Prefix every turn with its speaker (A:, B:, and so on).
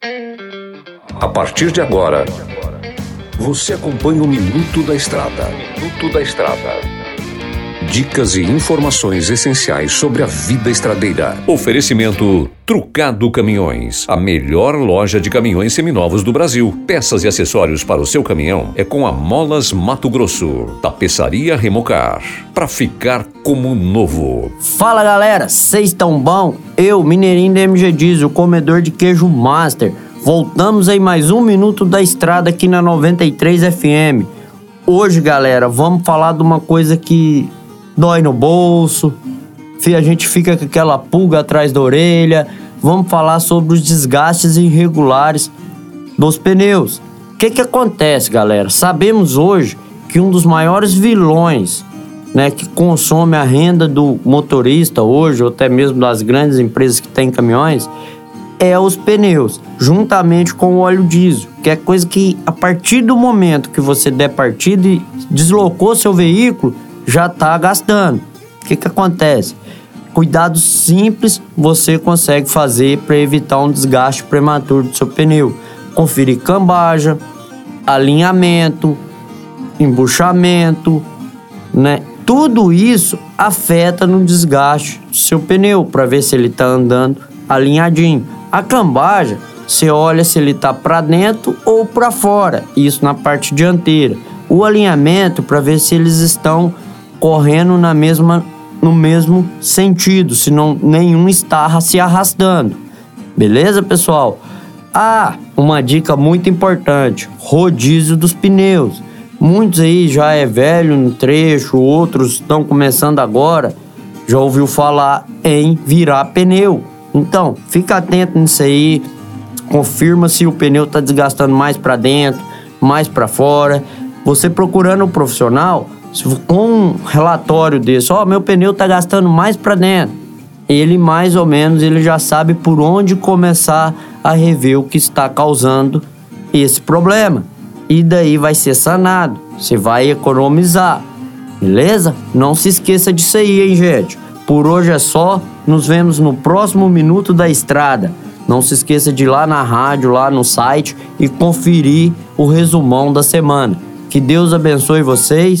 A: A partir de agora, você acompanha o Minuto da Estrada. Minuto da Estrada. Dicas e informações essenciais sobre a vida estradeira. Oferecimento Trucado Caminhões, a melhor loja de caminhões seminovos do Brasil. Peças e acessórios para o seu caminhão é com a Molas Mato Grosso. Tapeçaria Remocar, para ficar como novo.
B: Fala galera, vocês estão bom? Eu, Mineirinho da MG Diesel, comedor de queijo master. Voltamos em mais um minuto da estrada aqui na 93 FM. Hoje, galera, vamos falar de uma coisa que dói no bolso, a gente fica com aquela pulga atrás da orelha. Vamos falar sobre os desgastes irregulares dos pneus. O que, que acontece, galera? Sabemos hoje que um dos maiores vilões né, que consome a renda do motorista hoje, ou até mesmo das grandes empresas que têm caminhões, é os pneus, juntamente com o óleo diesel, que é coisa que a partir do momento que você der partida e deslocou seu veículo, já está gastando. O que, que acontece? Cuidados simples você consegue fazer para evitar um desgaste prematuro do seu pneu. Conferir cambagem, alinhamento, embuchamento, né? Tudo isso afeta no desgaste do seu pneu para ver se ele está andando alinhadinho. A cambagem, você olha se ele está para dentro ou para fora, isso na parte dianteira. O alinhamento para ver se eles estão correndo na mesma, no mesmo sentido, senão nenhum está se arrastando. Beleza, pessoal? Ah, uma dica muito importante: rodízio dos pneus. Muitos aí já é velho no trecho, outros estão começando agora. Já ouviu falar em virar pneu. Então, fica atento nisso aí. Confirma se o pneu está desgastando mais para dentro, mais para fora. Você procurando um profissional, com um relatório desse, ó, oh, meu pneu tá gastando mais para dentro, ele mais ou menos ele já sabe por onde começar a rever o que está causando esse problema. E daí vai ser sanado, você vai economizar. Beleza? Não se esqueça disso aí, hein, gente. Por hoje é só. Nos vemos no próximo minuto da estrada. Não se esqueça de ir lá na rádio, lá no site e conferir o resumão da semana. Que Deus abençoe vocês